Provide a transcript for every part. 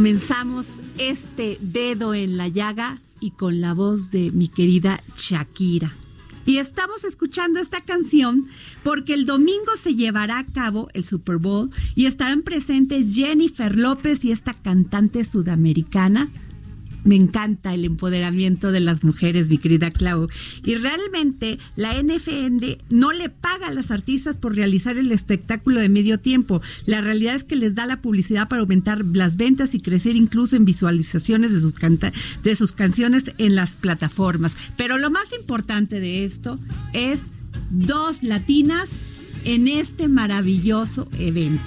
comenzamos este dedo en la llaga y con la voz de mi querida Shakira. Y estamos escuchando esta canción porque el domingo se llevará a cabo el Super Bowl y estarán presentes Jennifer López y esta cantante sudamericana. Me encanta el empoderamiento de las mujeres, mi querida Clau. Y realmente la NFN no le paga a las artistas por realizar el espectáculo de medio tiempo. La realidad es que les da la publicidad para aumentar las ventas y crecer incluso en visualizaciones de sus, canta- de sus canciones en las plataformas. Pero lo más importante de esto es dos latinas en este maravilloso evento.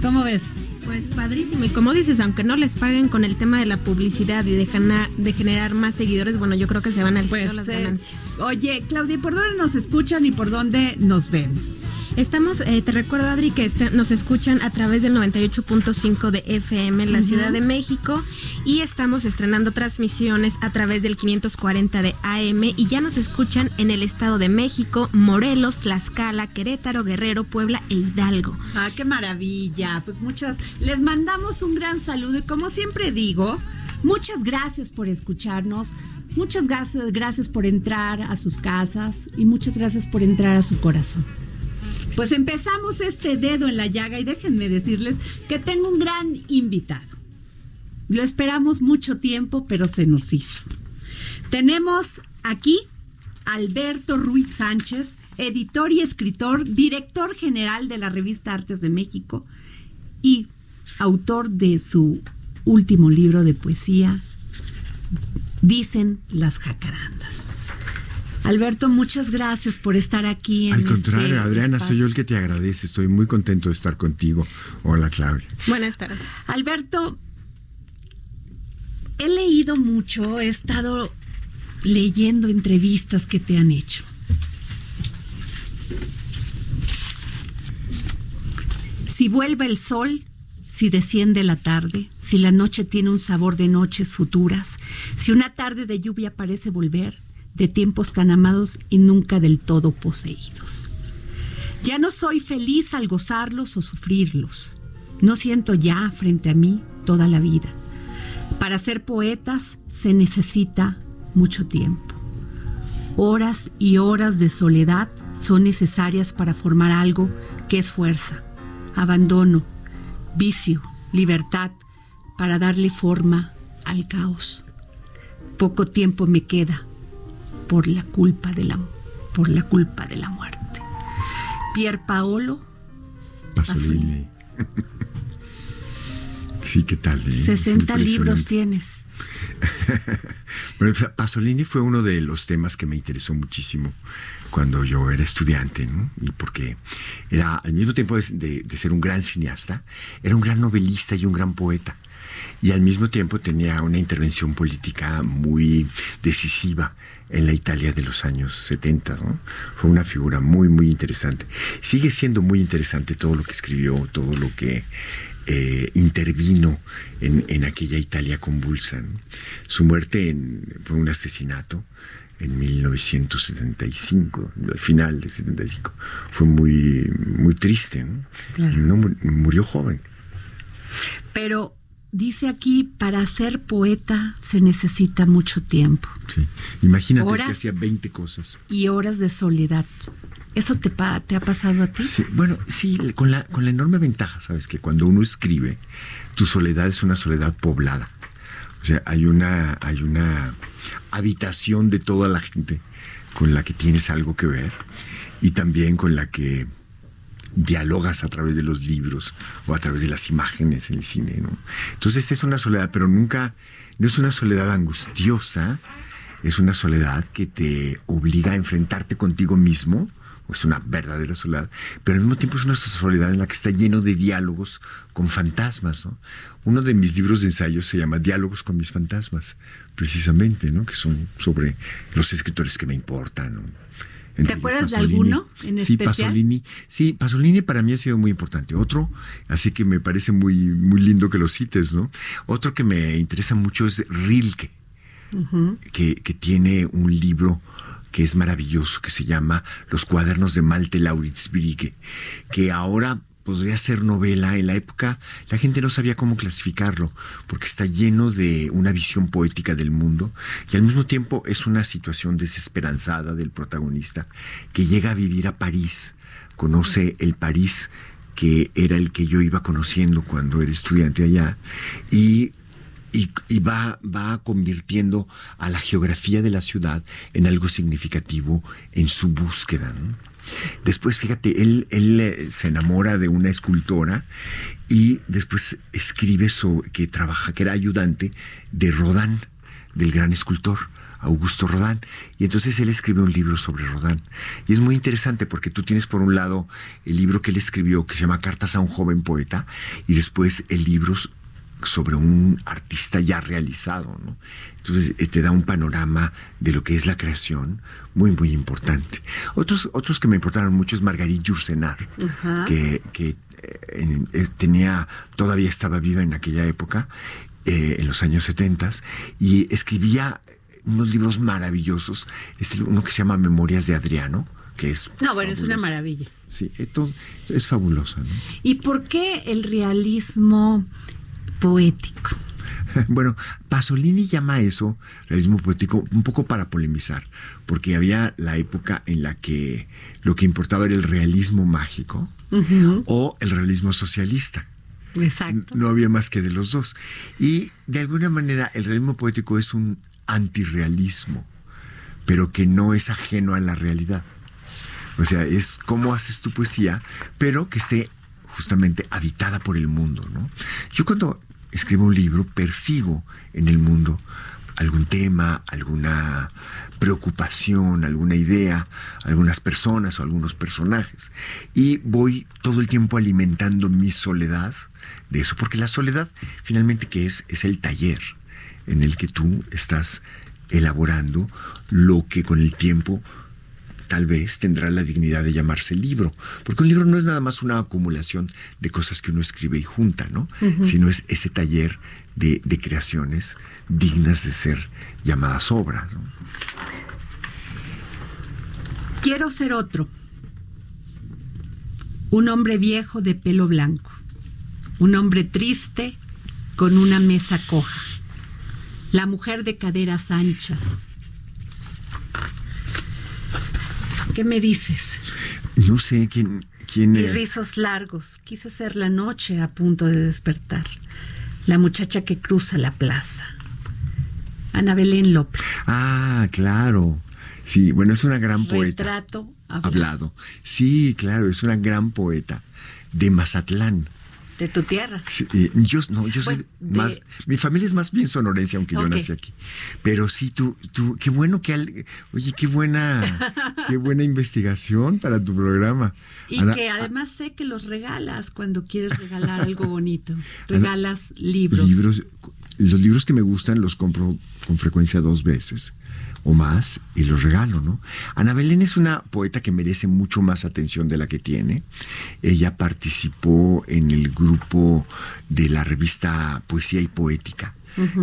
¿Cómo ves? Pues padrísimo. Y como dices, aunque no les paguen con el tema de la publicidad y de, gana- de generar más seguidores, bueno, yo creo que se van al cielo las eh, ganancias. oye, Claudia, ¿por dónde nos escuchan y por dónde nos ven? Estamos, eh, te recuerdo, Adri, que este- nos escuchan a través del 98.5 de FM en la Ciudad de México y estamos estrenando transmisiones a través del 540 de AM y ya nos escuchan en el Estado de México, Morelos, Tlaxcala, Querétaro, Guerrero, Puebla e Hidalgo. Ah, qué maravilla. Pues muchas, les mandamos un gran saludo y como siempre digo, muchas gracias por escucharnos, muchas gracias, gracias por entrar a sus casas y muchas gracias por entrar a su corazón. Pues empezamos este dedo en la llaga y déjenme decirles que tengo un gran invitado. Lo esperamos mucho tiempo, pero se nos hizo. Tenemos aquí Alberto Ruiz Sánchez, editor y escritor, director general de la revista Artes de México y autor de su último libro de poesía, Dicen las jacarandas. Alberto, muchas gracias por estar aquí. En Al contrario, este Adriana, soy yo el que te agradece. Estoy muy contento de estar contigo. Hola, Claudia. Buenas tardes. Alberto, he leído mucho, he estado leyendo entrevistas que te han hecho. Si vuelve el sol, si desciende la tarde, si la noche tiene un sabor de noches futuras, si una tarde de lluvia parece volver, de tiempos tan amados y nunca del todo poseídos. Ya no soy feliz al gozarlos o sufrirlos. No siento ya frente a mí toda la vida. Para ser poetas se necesita mucho tiempo. Horas y horas de soledad son necesarias para formar algo que es fuerza, abandono, vicio, libertad, para darle forma al caos. Poco tiempo me queda por la culpa de la, por la, culpa de la muerte. Pier Paolo, Pasolini. Sí, ¿qué tal? eh? Es 60 libros tienes. Bueno, Pasolini fue uno de los temas que me interesó muchísimo cuando yo era estudiante, ¿no? Y porque era, al mismo tiempo de, de, ser un gran cineasta, era un gran novelista y un gran poeta. Y al mismo tiempo tenía una intervención política muy decisiva en la Italia de los años 70. ¿no? Fue una figura muy, muy interesante. Sigue siendo muy interesante todo lo que escribió, todo lo que eh, intervino en, en, aquella Italia convulsa. Su muerte en, fue un asesinato en 1975, al final de 75. Fue muy, muy triste. ¿no? no murió joven. Pero dice aquí, para ser poeta se necesita mucho tiempo. Sí, imagínate que hacía 20 cosas. Y horas de soledad. ¿Eso te, te ha pasado a ti? Sí, bueno, sí, con la, con la enorme ventaja, ¿sabes? Que cuando uno escribe, tu soledad es una soledad poblada. O sea, hay una, hay una habitación de toda la gente con la que tienes algo que ver y también con la que dialogas a través de los libros o a través de las imágenes en el cine, ¿no? Entonces es una soledad, pero nunca, no es una soledad angustiosa, es una soledad que te obliga a enfrentarte contigo mismo, es una verdadera soledad, pero al mismo tiempo es una soledad en la que está lleno de diálogos con fantasmas, ¿no? Uno de mis libros de ensayos se llama Diálogos con mis fantasmas, precisamente, ¿no? Que son sobre los escritores que me importan. ¿Te acuerdas de alguno en sí, Pasolini. Sí, Pasolini para mí ha sido muy importante. Otro, así que me parece muy, muy lindo que lo cites, ¿no? Otro que me interesa mucho es Rilke, que, que tiene un libro que es maravilloso, que se llama Los cuadernos de Malte Lauritz Brigge, que ahora podría ser novela. En la época la gente no sabía cómo clasificarlo, porque está lleno de una visión poética del mundo y al mismo tiempo es una situación desesperanzada del protagonista que llega a vivir a París, conoce el París que era el que yo iba conociendo cuando era estudiante allá y y, va, va convirtiendo a la geografía de la ciudad en algo significativo en su búsqueda. Después, fíjate, él, él eh, se enamora de una escultora y después escribe sobre, que trabaja, que era ayudante de Rodán, del gran escultor. Augusto Rodán. Y entonces él escribe un libro sobre Rodán. Y es muy interesante porque tú tienes por un lado el libro que él escribió que se llama Cartas a un joven poeta y después el libro sobre un artista ya realizado, ¿no? Entonces eh, te da un panorama de lo que es la creación muy, muy importante. Otros, otros que me importaron mucho es Marguerite Yourcenar, que, que eh, eh, tenía, todavía estaba viva en aquella época, en los años 70, y escribía unos libros maravillosos, este, uno que se llama Memorias de Adriano, que es... No, bueno, es una maravilla. Sí, esto es fabuloso. ¿no? ¿Y por qué el realismo poético. Bueno, Pasolini llama eso realismo poético un poco para polemizar, porque había la época en la que lo que importaba era el realismo mágico o el realismo socialista. Exacto. No había más que de los dos. Y de alguna manera el realismo poético es un antirrealismo, pero que no es ajeno a la realidad. O sea, es cómo haces tu poesía, pero que esté justamente habitada por el mundo, ¿no? Yo cuando escribo un libro, persigo en el mundo algún tema, alguna preocupación, alguna idea, algunas personas o algunos personajes. Y voy todo el tiempo alimentando mi soledad de eso, porque la soledad finalmente que es es el taller en el que tú estás elaborando lo que con el tiempo tal vez tendrá la dignidad de llamarse libro, porque un libro no es nada más una acumulación de cosas que uno escribe y junta, ¿no? Sino es ese taller de, creaciones dignas de ser llamadas obras. Quiero ser otro. Un hombre viejo de pelo blanco. Un hombre triste con una mesa coja. La mujer de caderas anchas ¿Qué me dices? No sé quién. quién y rizos largos. Quise ser la noche a punto de despertar. La muchacha que cruza la plaza. Ana Belén López. Ah, claro. Sí, bueno, es una gran poeta. Retrato hablado. hablado. Sí, claro, es una gran poeta de Mazatlán. De tu tierra. Sí, yo no, yo soy de- más, mi familia es más bien sonorense, aunque yo nací aquí. Pero sí, tú, tú, qué bueno que, al- oye, qué buena, qué buena investigación para tu programa. Y Ana- que además sé que los regalas cuando quieres regalar algo bonito. Regalas libros. libros, los libros que me gustan los compro con frecuencia dos veces o más y los regalo, ¿no? Ana Belén es una poeta que merece mucho más atención de la que tiene. Ella participó en el grupo de la revista Poesía y Poética,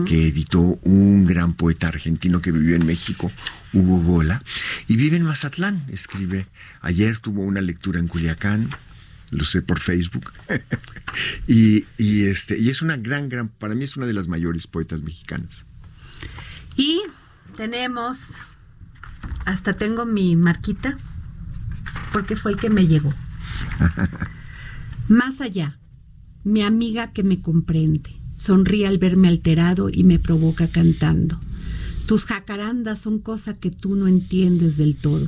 que editó un gran poeta argentino que vivió en México, Hugo Gola, y vive en Mazatlán, escribe. Ayer tuvo una lectura en Culiacán, lo sé por Facebook. y, y, este, y es una gran, gran, para mí es una de las mayores poetas mexicanas. Y tenemos, hasta tengo mi marquita, porque fue el que me llegó. Más allá, mi amiga que me comprende, sonríe al verme alterado y me provoca cantando. Tus jacarandas son cosa que tú no entiendes del todo.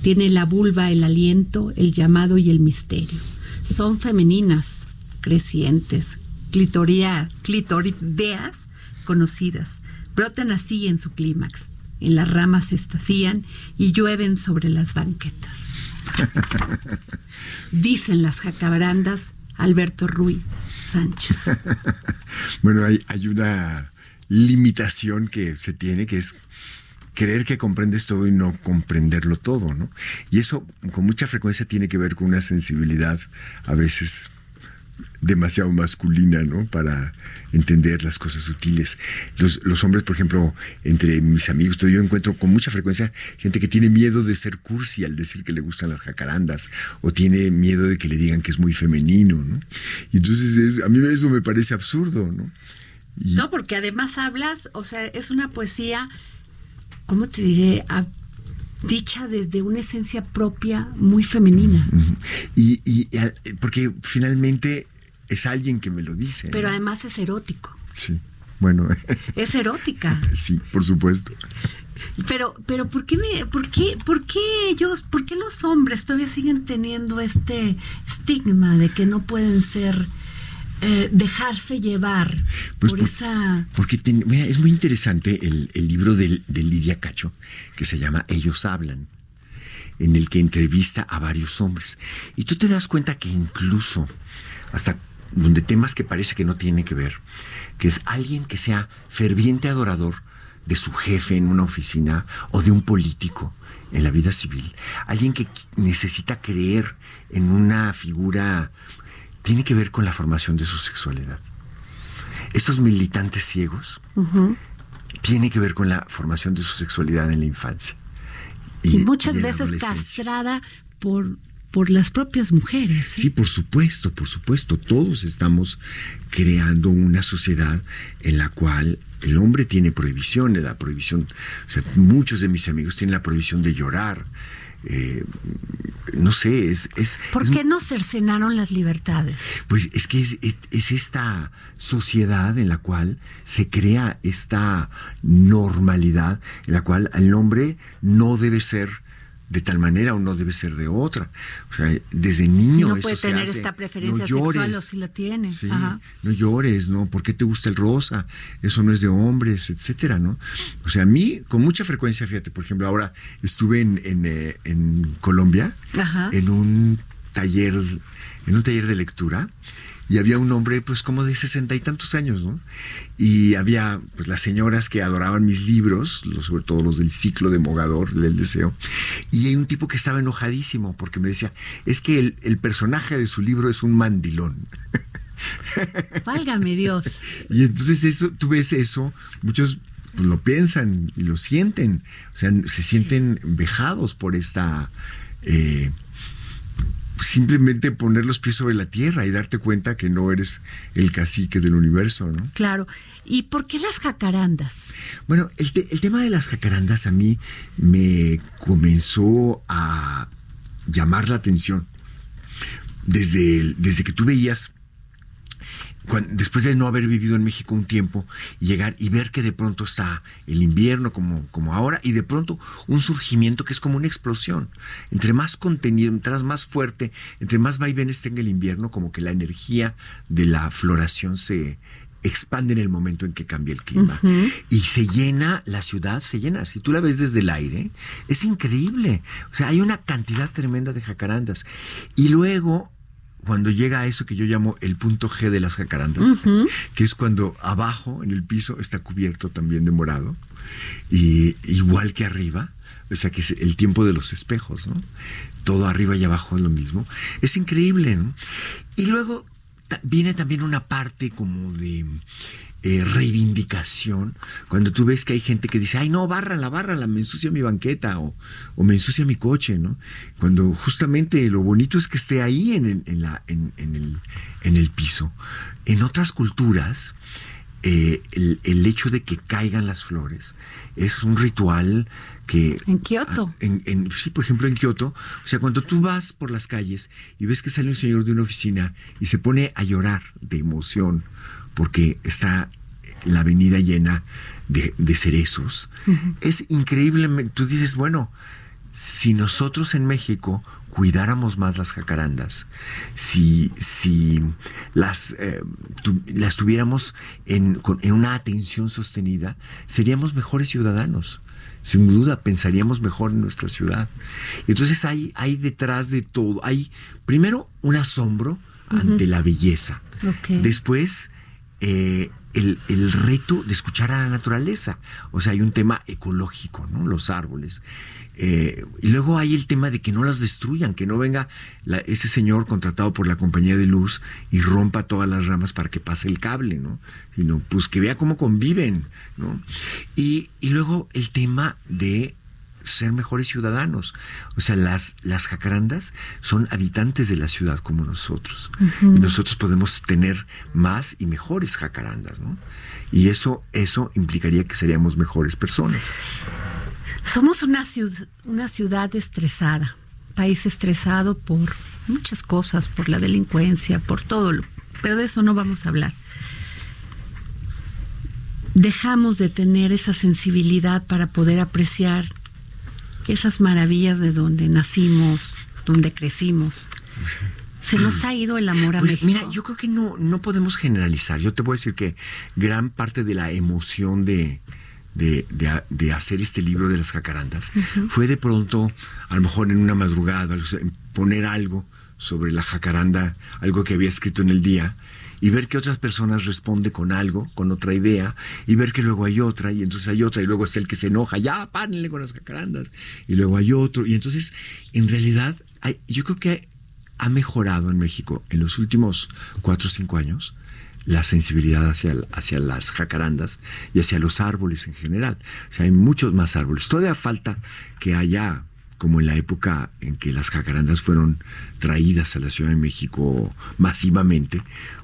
Tiene la vulva, el aliento, el llamado y el misterio. Son femeninas, crecientes, clitorideas conocidas. Brotan así en su clímax. En las ramas se estacían y llueven sobre las banquetas. Dicen las jacarandas Alberto Ruiz Sánchez. Bueno, hay, hay una limitación que se tiene, que es creer que comprendes todo y no comprenderlo todo, ¿no? Y eso con mucha frecuencia tiene que ver con una sensibilidad a veces demasiado masculina, ¿no? Para entender las cosas sutiles. Los, hombres, por ejemplo, entre mis amigos, yo encuentro con mucha frecuencia gente que tiene miedo de ser cursi al decir que le gustan las jacarandas, o tiene miedo de que le digan que es muy femenino, ¿no? Y entonces es- a mí eso me parece absurdo, ¿no? No, porque además hablas, o sea, es una poesía, ¿cómo te diré? Dicha desde una esencia propia muy femenina. Y, y- y al- porque finalmente es alguien que me lo dice. Pero ¿no? además es erótico. Sí, bueno, Es erótica. sí, por supuesto. Pero, pero ¿por qué me, por qué, por qué ellos, por qué los hombres todavía siguen teniendo este estigma de que no pueden ser, eh, dejarse llevar Pues por, por- esa Porque ten- mira, es muy interesante el, el libro de, de Lidia Cacho, que se llama Ellos hablan, en el que entrevista a varios hombres. Y tú te das cuenta que incluso, hasta donde temas que parece que no tienen que ver, que es alguien que sea ferviente adorador de su jefe en una oficina o de un político en la vida civil, alguien que necesita creer en una figura, tiene que ver con la formación de su sexualidad. Estos militantes ciegos tiene que ver con la formación de su sexualidad en la infancia. y, muchas veces castrada por, por las propias mujeres. ¿eh? Sí, por supuesto, por supuesto. Todos estamos creando una sociedad en la cual el hombre tiene prohibiciones, la prohibición, o sea, muchos de mis amigos tienen la prohibición de llorar. Eh, no sé, es... es ¿Por es qué no cercenaron las libertades? Pues es que es, es- es esta sociedad en la cual se crea esta normalidad en la cual el hombre no debe ser de tal manera o no debe ser de otra. O sea, desde niño No eso puede se tener hace. esta preferencia No llores. sexual o si la tiene. Sí, Ajá. no llores, ¿no? ¿Por qué te gusta el rosa? Eso no es de hombres, etcétera, ¿no? O sea, a mí, con mucha frecuencia, fíjate, por ejemplo, ahora estuve en, en, eh, en Colombia Ajá. en un taller, en un taller de lectura, y había un hombre, pues, como de sesenta y tantos años, ¿no? Y había, pues, las señoras que adoraban mis libros, los- sobre todo los del ciclo de Mogador, del Deseo, y hay un tipo que estaba enojadísimo porque me decía, es que el, el personaje de su libro es un mandilón. Válgame Dios. Y entonces eso, tú ves eso, muchos pues, lo piensan y lo sienten, o sea, se sienten vejados por esta eh, simplemente poner los pies sobre la tierra y darte cuenta que no eres el cacique del universo, ¿no? Claro. ¿Y por qué las jacarandas? Bueno, el, te- el tema de las jacarandas a mí me comenzó a llamar la atención desde, el- desde que tú veías después de no haber vivido en México un tiempo, llegar y ver que de pronto está el invierno como, como ahora, y de pronto un surgimiento que es como una explosión. Entre más contenido, entre más fuerte, entre más vaivenes tenga el invierno, como que la energía de la floración se expande en el momento en que cambia el clima. Y se llena, la ciudad se llena. Si tú la ves desde el aire, es increíble. O sea, hay una cantidad tremenda de jacarandas. Y luego cuando llega a eso que yo llamo el punto G de las jacarandas, que es cuando abajo en el piso está cubierto también de morado, y igual que arriba, o sea que es el tiempo de los espejos, ¿no? Todo arriba y abajo es lo mismo. Es increíble, ¿no? Y luego viene también una parte como de eh, reivindicación, cuando tú ves que hay gente que dice, ay no, bárrala, bárrala, me ensucia mi banqueta o, o me ensucia mi coche, ¿no? Cuando justamente lo bonito es que esté ahí en el, en en el, en el piso. En otras culturas, eh, el, el hecho de que caigan las flores es un ritual que... En Kioto. En- en- sí, por ejemplo, en Kioto. O sea, cuando tú vas por las calles y ves que sale un señor de una oficina y se pone a llorar de emoción porque está la avenida llena de, de cerezos, es increíblemente... Tú dices, bueno, si nosotros en México cuidáramos más las jacarandas, si, si las, eh, tu- las tuviéramos en, con- en una atención sostenida, seríamos mejores ciudadanos. Sin duda, pensaríamos mejor en nuestra ciudad. Entonces hay, hay detrás de todo, hay primero un asombro ante la belleza. Después, eh, el, el reto de escuchar a la naturaleza. O sea, hay un tema ecológico, ¿no? Los árboles. Eh, y luego hay el tema de que no las destruyan, que no venga la- ese señor contratado por la compañía de luz y rompa todas las ramas para que pase el cable, ¿no? Sino pues que vea cómo conviven, ¿no? Y, y luego el tema de ser mejores ciudadanos. O sea, las, las jacarandas son habitantes de la ciudad como nosotros. Y nosotros podemos tener más y mejores jacarandas, ¿no? Y eso, eso implicaría que seríamos mejores personas. Somos una ciudad, una ciudad estresada, país estresado por muchas cosas, por la delincuencia, por todo, lo- pero de eso no vamos a hablar. Dejamos de tener esa sensibilidad para poder apreciar esas maravillas de donde nacimos, donde crecimos. Se nos ha ido el amor a Pues México. mira, yo creo que no, no podemos generalizar. Yo te voy a decir que gran parte de la emoción de, de, de- de hacer este libro de las jacarandas fue de pronto, a lo mejor en una madrugada, poner algo sobre la jacaranda, algo que había escrito en el día, y ver que otras personas responden con algo, con otra idea, y ver que luego hay otra, y entonces hay otra, y luego es el que se enoja, ya, párenle con las jacarandas, y luego hay otro, y entonces, en realidad, hay- yo creo que ha mejorado en México en los últimos cuatro o cinco años la sensibilidad hacia, hacia las jacarandas y hacia los árboles en general. O sea, hay muchos más árboles. Todavía falta que haya, como en la época en que las jacarandas fueron traídas a la Ciudad de México masivamente,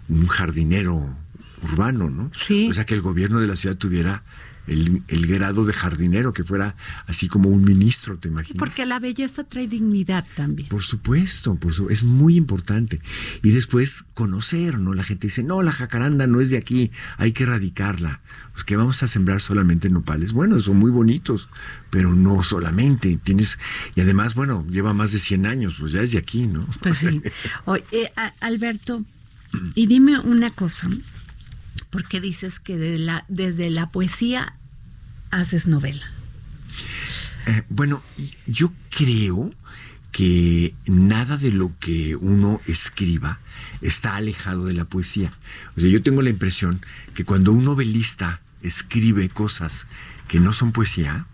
un jardinero urbano, ¿no? Sí. O sea, que el gobierno de la ciudad tuviera el, el grado de jardinero, que fuera así como un ministro, ¿te imaginas? Porque la belleza trae dignidad también. Por supuesto, por su- es muy importante. Y después conocer, ¿no? La gente dice, no, la jacaranda no es de aquí, hay que erradicarla. Pues que vamos a sembrar solamente nopales. Bueno, son muy bonitos, pero no solamente. Tienes, y además, bueno, lleva más de 100 años, pues ya es de aquí, ¿no? Pues sí. Oye, eh, Alberto, y dime una cosa, porque dices que desde la poesía haces novela. Eh, bueno, yo creo que nada de lo que uno escriba está alejado de la poesía. O sea, yo tengo la impresión que cuando un novelista escribe cosas que no son poesía,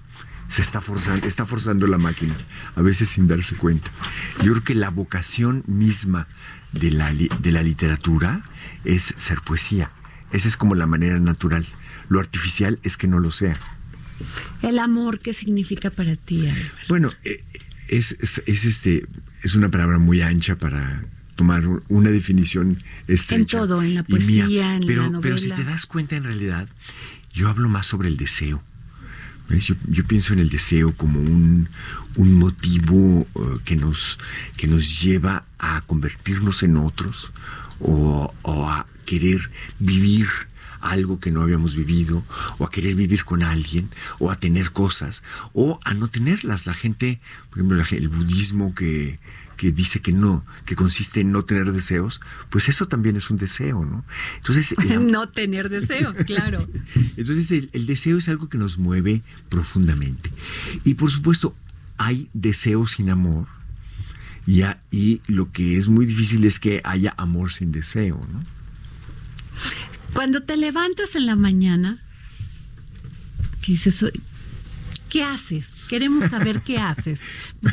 se está forzando, está forzando la máquina, a veces sin darse cuenta. Yo creo que la vocación misma de la, de la literatura es ser poesía. Esa es como la manera natural. Lo artificial es que no lo sea. El amor, ¿qué significa para ti, Alberto? Bueno, eh, es, es, es este, es una palabra muy ancha para tomar un- una definición estrecha. En todo, en la poesía, en la pero, Pero si novela. te das cuenta, en realidad, yo hablo más sobre el deseo. Yo, pienso en el deseo como un, un motivo eh, que, nos, que nos lleva a convertirnos en otros o, o a querer vivir algo que no habíamos vivido, o a querer vivir con alguien, o a tener cosas, o a no tenerlas. La gente, por ejemplo, el budismo que, que dice que no, que consiste en no tener deseos, pues eso también es un deseo, ¿no? Entonces, la- no tener deseos, claro. entonces el, el deseo es algo que nos mueve profundamente. Y por supuesto, hay deseos sin amor. Y, a- y lo que es muy difícil es que haya amor sin deseo, ¿no? Cuando te levantas en la mañana, que dices, "Oye, ¿qué haces? Queremos saber qué haces.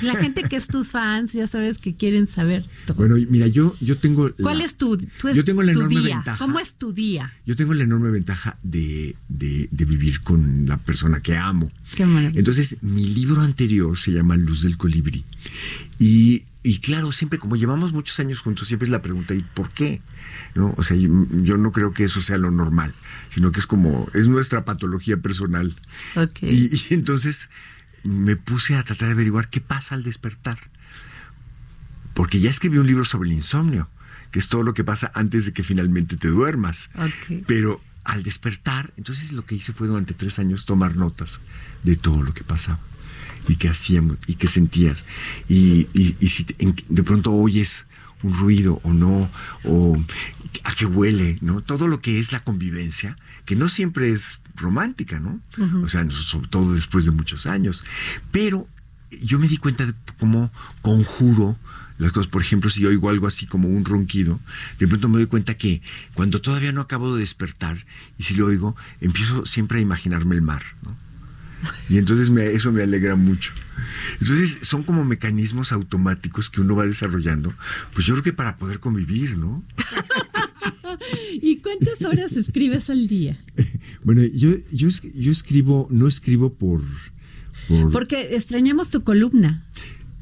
La gente que es tus fans, ya sabes que quieren saber todo. Bueno, mira, yo, yo tengo... ¿Cuál la- es tu, tu, yo tengo la tu enorme día? ventaja. ¿Cómo es tu día? Yo tengo la enorme ventaja de, de- de vivir con la persona que amo. Qué maravilla. Entonces, mi libro anterior se llama Luz del Colibrí. Y, y claro, siempre, como llevamos muchos años juntos, siempre es la pregunta, ¿y por qué? ¿No? O sea, yo, yo no creo que eso sea lo normal, sino que es como, es nuestra patología personal. Ok. Y, y entonces me puse a tratar de averiguar qué pasa al despertar. Porque ya escribí un libro sobre el insomnio, que es todo lo que pasa antes de que finalmente te duermas. Ok. Pero al despertar, entonces lo que hice fue durante tres años tomar notas de todo lo que pasaba y qué hacíamos y qué sentías. Y, y- y si te- en- de pronto oyes un ruido o no, o a qué huele, ¿no? Todo lo que es la convivencia, que no siempre es romántica, ¿no? O sea, sobre todo después de muchos años. Pero yo me di cuenta de cómo conjuro las cosas. Por ejemplo, si yo oigo algo así como un ronquido, de pronto me doy cuenta que cuando todavía no acabo de despertar, y si lo oigo, empiezo siempre a imaginarme el mar, ¿no? Y entonces me- eso me alegra mucho. Entonces son como mecanismos automáticos que uno va desarrollando, pues yo creo que para poder convivir, ¿no? ¿Y cuántas horas escribes al día? Bueno, yo, yo, es- yo escribo, no escribo por... por Porque extrañamos tu columna,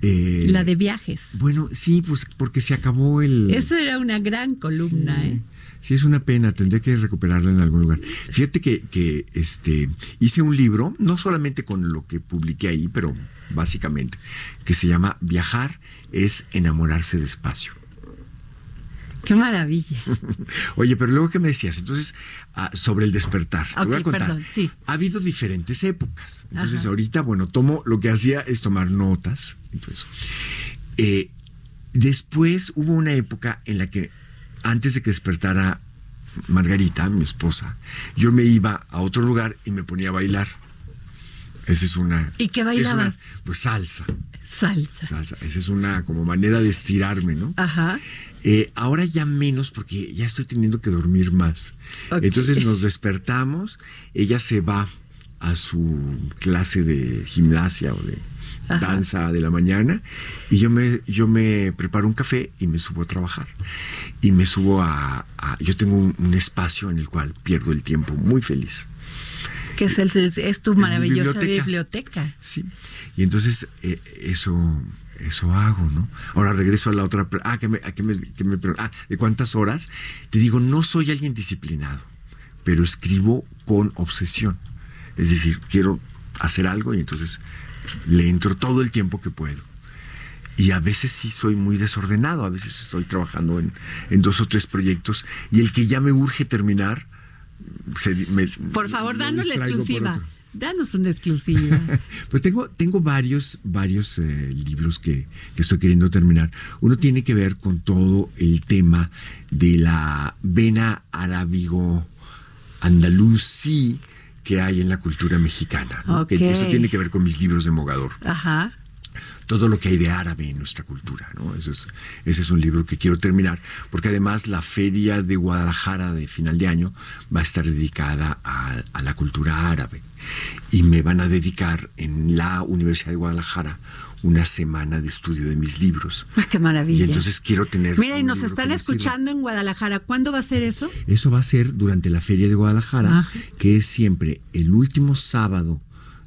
eh, la de viajes. Bueno, sí, pues porque se acabó el... Eso era una gran columna, ¿eh? Sí, es una pena, tendría que recuperarla en algún lugar. Fíjate que, que este, hice un libro, no solamente con lo que publiqué ahí, pero básicamente, que se llama Viajar es enamorarse despacio. Qué maravilla. Oye, pero luego que me decías, entonces, ah, sobre el despertar. te voy a contar. perdón, sí. Ha habido diferentes épocas. Entonces, Ajá. ahorita, bueno, tomo, lo que hacía es tomar notas. Entonces, eh, después hubo una época en la que, antes de que despertara Margarita, mi esposa, yo me iba a otro lugar y me ponía a bailar. Esa es una. ¿Y qué es una- bailabas? pues salsa, Salsa. salsa. Esa es una como manera de estirarme, ¿no? Ajá. Eh, ahora ya menos porque ya estoy teniendo que dormir más. Entonces nos despertamos, ella se va a su clase de gimnasia o de Ajá. danza de la mañana y yo me, yo me preparo un café y me subo a trabajar. Y me subo a... a- yo tengo un, un espacio en el cual pierdo el tiempo muy feliz. Que es, el, es tu maravillosa biblioteca. biblioteca. Sí. Y entonces eh, eso eso hago, ¿no? Ahora regreso a la otra. Ah, que me, que me, que me ah, ¿de cuántas horas? Te digo, no soy alguien disciplinado, pero escribo con obsesión. Es decir, quiero hacer algo y entonces le entro todo el tiempo que puedo. Y a veces sí soy muy desordenado, a veces estoy trabajando en, en dos o tres proyectos y el que ya me urge terminar, se- me- Por favor, me danos la exclusiva. Danos una exclusiva. Pues tengo, tengo varios, varios eh, libros que, que estoy queriendo terminar. Uno tiene que ver con todo el tema de la vena arábigo andalusí que hay en la cultura mexicana. ¿no? Que Ok. eso tiene que ver con mis libros de Mogador. Ajá. Todo lo que hay de árabe en nuestra cultura. ¿no? Ese, es, ese es un libro que quiero terminar, porque además la feria de Guadalajara de final de año va a estar dedicada a, a la cultura árabe. Y me van a dedicar en la Universidad de Guadalajara una semana de estudio de mis libros. Ah, qué maravilla. Y entonces quiero tener. Mira, y nos están escuchando en Guadalajara. ¿Cuándo va a ser eso? Eso va a ser durante la Feria de Guadalajara, Ajá. que es siempre el último sábado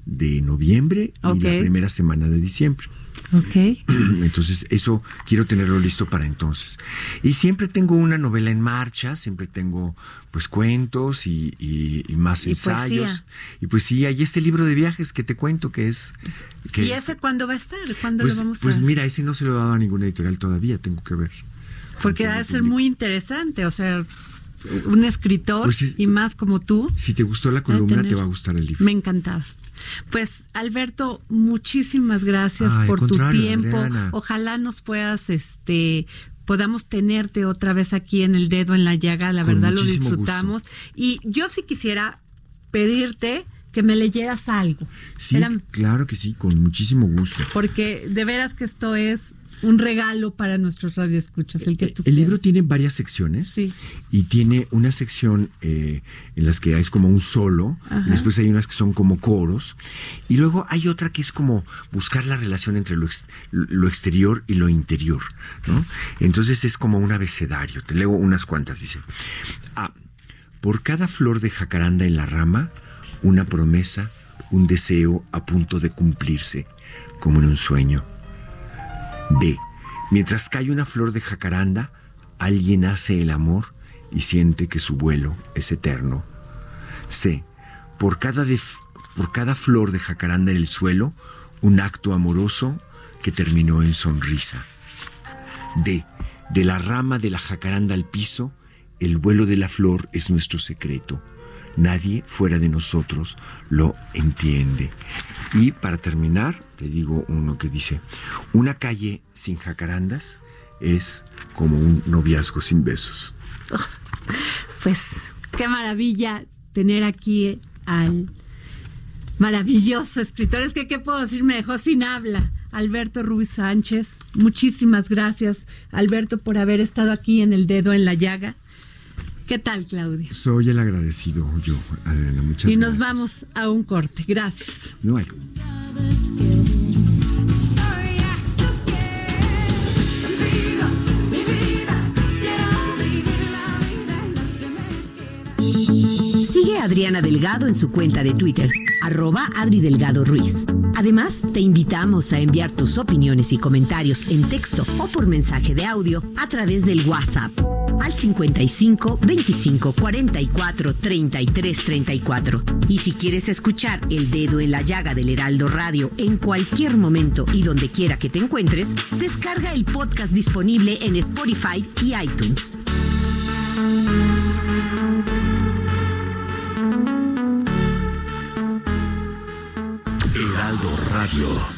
de noviembre y la primera semana de diciembre. Ok. Entonces, eso quiero tenerlo listo para entonces. Y siempre tengo una novela en marcha, siempre tengo pues cuentos y, y- y más Y ensayos. poesía. Y pues sí, hay este libro de viajes que te cuento que es... Que ¿Y ese cuándo va a estar? ¿Cuándo pues, lo vamos a pues mira, ese no se lo he dado a ninguna editorial todavía, tengo que ver. Porque con va quién a lo ser muy interesante. O sea, un escritor Pues es- y más como tú. Si te gustó la de columna, te va a gustar el libro. Me encantaba. Pues Alberto, muchísimas gracias Ay, por tu tiempo. Adriana. Ojalá nos puedas, este, podamos tenerte otra vez aquí en el dedo en la llaga. La Con verdad lo disfrutamos. Y yo sí quisiera pedirte que me leyeras algo. Sí, Era- claro que sí, con muchísimo gusto. porque de veras que esto es un regalo para nuestros radioescuchas, el que tú el libro tiene varias secciones Sí. y tiene una sección eh, en las que es como un solo, y después hay unas que son como coros, y luego hay otra que es como buscar la relación entre lo, ex- lo exterior y lo interior, ¿no? Entonces es como un abecedario, te leo unas cuantas, dice. A. Por cada flor de jacaranda en la rama, una promesa, un deseo a punto de cumplirse, como en un sueño. B. Mientras cae una flor de jacaranda, alguien hace el amor y siente que su vuelo es eterno. C. Por cada, por cada flor de jacaranda en el suelo, un acto amoroso que terminó en sonrisa. D. De la rama de la jacaranda al piso, el vuelo de la flor es nuestro secreto. Nadie fuera de nosotros lo entiende. Y para terminar, te digo uno que dice, una calle sin jacarandas es como un noviazgo sin besos. Pues qué maravilla tener aquí al maravilloso escritor. Es que, ¿qué puedo decir? Me dejó sin habla. Alberto Ruiz Sánchez. Muchísimas gracias, Alberto, por haber estado aquí en el dedo en la llaga. ¿Qué tal, Claudia? Soy el agradecido yo, Adriana. Muchas y nos gracias. vamos a un corte. Gracias. No hay- Estoy hartos que viva mi vida, quiero vivir la vida en lo que me queda. Sigue a Adriana Delgado en su cuenta de Twitter, arroba Adri Delgado Ruiz. Además, te invitamos a enviar tus opiniones y comentarios en texto o por mensaje de audio a través del WhatsApp al 55 25 44 33 34. Y si quieres escuchar El Dedo en la Llaga del Heraldo Radio en cualquier momento y donde quiera que te encuentres, descarga el podcast disponible en Spotify y iTunes. Heraldo Radio.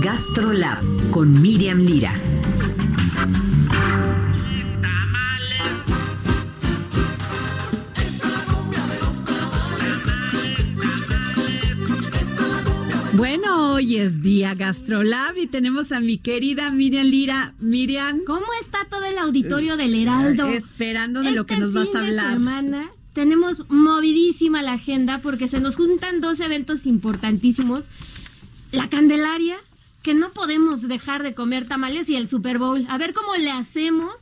GastroLab con Miriam Lira. Bueno, hoy es día Gastrolab y tenemos a mi querida Miriam Lira. Miriam, ¿Cómo está todo el auditorio del Heraldo? esperando de lo Este que nos vas a fin de hablar. semana tenemos movidísima la agenda porque se nos juntan dos eventos importantísimos. La Candelaria, que no podemos dejar de comer tamales, y el Super Bowl. A ver cómo le hacemos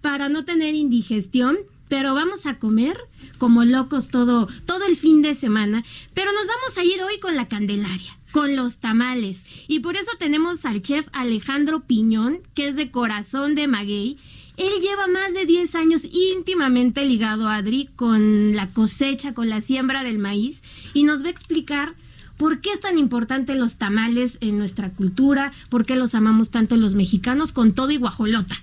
para no tener indigestión, pero vamos a comer como locos todo, todo el fin de semana. Pero nos vamos a ir hoy con la Candelaria. Con los tamales. Y por eso tenemos al chef Alejandro Piñón, que es de corazón de maguey. Él lleva más de 10 años íntimamente ligado a Adri con la cosecha, con la siembra del maíz y nos va a explicar por qué es tan importante los tamales en nuestra cultura, por qué los amamos tanto los mexicanos con todo y guajolota.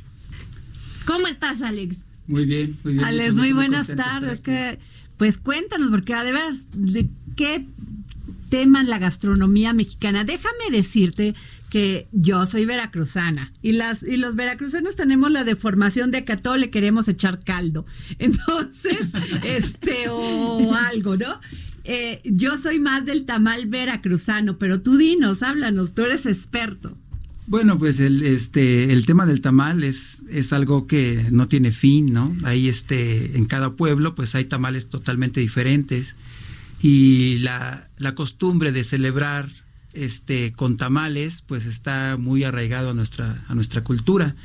¿Cómo estás, Alex? Muy bien, muy bien. Alex, muy buenas de tardes. Que, pues cuéntanos, porque de veras, ¿de qué tema la gastronomía mexicana? Déjame decirte que yo soy veracruzana y las y los veracruzanos tenemos la deformación de que a todo le queremos echar caldo. Entonces, este o algo, ¿no? eh, yo soy más del tamal veracruzano, pero tú dinos, háblanos, tú eres experto. Bueno, pues el, este, el tema del tamal es, es algo que no tiene fin, ¿no? Ahí este, en cada pueblo pues hay tamales totalmente diferentes y la, la costumbre de celebrar este, con tamales pues está muy arraigado a nuestra, a nuestra cultura